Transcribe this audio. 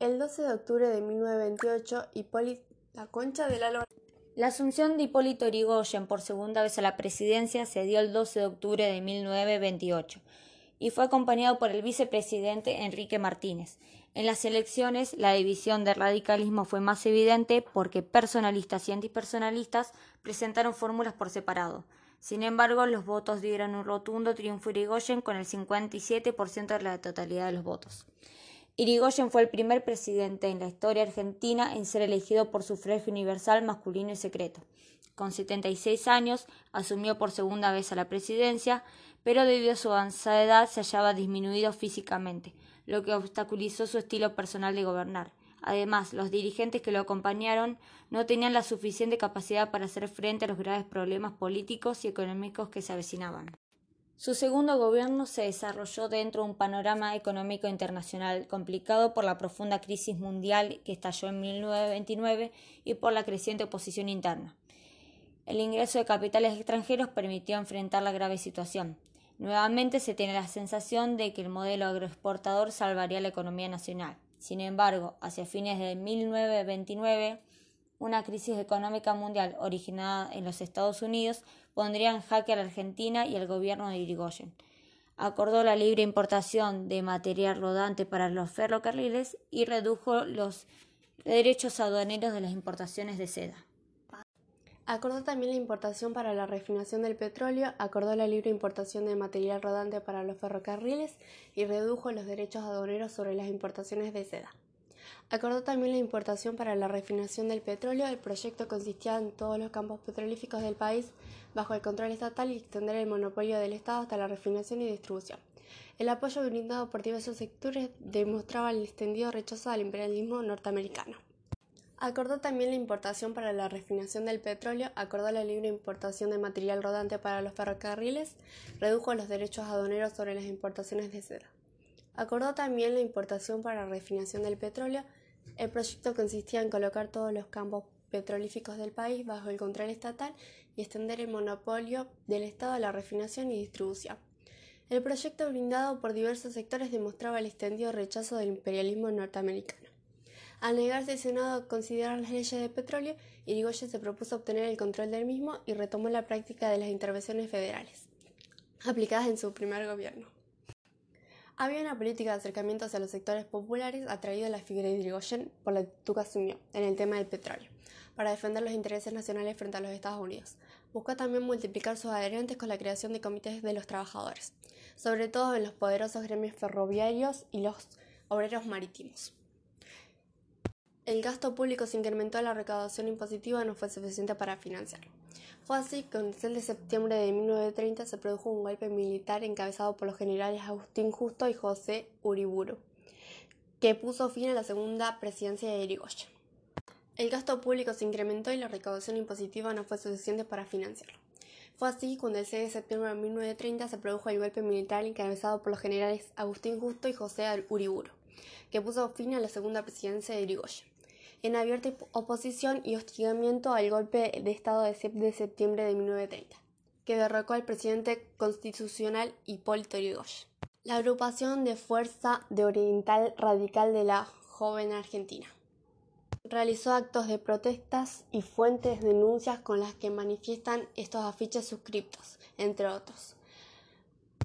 El 12 de octubre de 1928, Hipólito La Concha de la Lora. La asunción de Hipólito Yrigoyen por segunda vez a la presidencia se dio el 12 de octubre de 1928 y fue acompañado por el vicepresidente Enrique Martínez. En las elecciones, la división del radicalismo fue más evidente porque personalistas y antipersonalistas presentaron fórmulas por separado. Sin embargo, los votos dieron un rotundo triunfo Irigoyen con el 57% de la totalidad de los votos. Irigoyen fue el primer presidente en la historia argentina en ser elegido por sufragio universal masculino y secreto. Con 76 años, asumió por segunda vez a la presidencia, pero debido a su avanzada edad se hallaba disminuido físicamente, lo que obstaculizó su estilo personal de gobernar. Además, los dirigentes que lo acompañaron no tenían la suficiente capacidad para hacer frente a los graves problemas políticos y económicos que se avecinaban. Su segundo gobierno se desarrolló dentro de un panorama económico internacional complicado por la profunda crisis mundial que estalló en 1929 y por la creciente oposición interna. El ingreso de capitales extranjeros permitió enfrentar la grave situación. Nuevamente se tiene la sensación de que el modelo agroexportador salvaría la economía nacional. Sin embargo, hacia fines de 1929, una crisis económica mundial originada en los Estados Unidos pondría en jaque a la Argentina y al gobierno de Irigoyen. Acordó la libre importación de material rodante para los ferrocarriles y redujo los derechos aduaneros de las importaciones de seda. Acordó también la importación para la refinación del petróleo, acordó la libre importación de material rodante para los ferrocarriles y redujo los derechos aduaneros sobre las importaciones de seda. Acordó también la importación para la refinación del petróleo. El proyecto consistía en todos los campos petrolíficos del país bajo el control estatal y extender el monopolio del Estado hasta la refinación y distribución. El apoyo brindado por diversos sectores demostraba el extendido rechazo al imperialismo norteamericano. Acordó también la importación para la refinación del petróleo, acordó la libre importación de material rodante para los ferrocarriles, redujo los derechos aduaneros sobre las importaciones de seda. Acordó también la importación para la refinación del petróleo. El proyecto consistía en colocar todos los campos petrolíficos del país bajo el control estatal y extender el monopolio del Estado a la refinación y distribución. El proyecto brindado por diversos sectores demostraba el extendido rechazo del imperialismo norteamericano. Al negarse el Senado a considerar las leyes de petróleo, Irigoyen se propuso obtener el control del mismo y retomó la práctica de las intervenciones federales, aplicadas en su primer gobierno. Había una política de acercamiento hacia los sectores populares atraído a la figura de Irigoyen por la actitud que asumió en el tema del petróleo, para defender los intereses nacionales frente a los Estados Unidos. Buscó también multiplicar sus adherentes con la creación de comités de los trabajadores, sobre todo en los poderosos gremios ferroviarios y los obreros marítimos. El gasto público se incrementó, la recaudación impositiva no fue suficiente para financiarlo. Fue así que el 6 de septiembre de 1930 se produjo un golpe militar encabezado por los generales Agustín Justo y José Uriburu, que puso fin a la segunda presidencia de Irigoyen. El gasto público se incrementó y la recaudación impositiva no fue suficiente para financiarlo. Fue así cuando el 6 de septiembre de 1930 se produjo el golpe militar encabezado por los generales Agustín Justo y José Uriburu, que puso fin a la segunda presidencia de Irigoyen en abierta oposición y hostigamiento al golpe de Estado de septiembre de 1930, que derrocó al presidente constitucional Hipólito Yrigoyen. La agrupación de fuerza de Oriental Radical de la Joven Argentina realizó actos de protestas y fuentes denuncias con las que manifiestan estos afiches suscriptos, entre otros.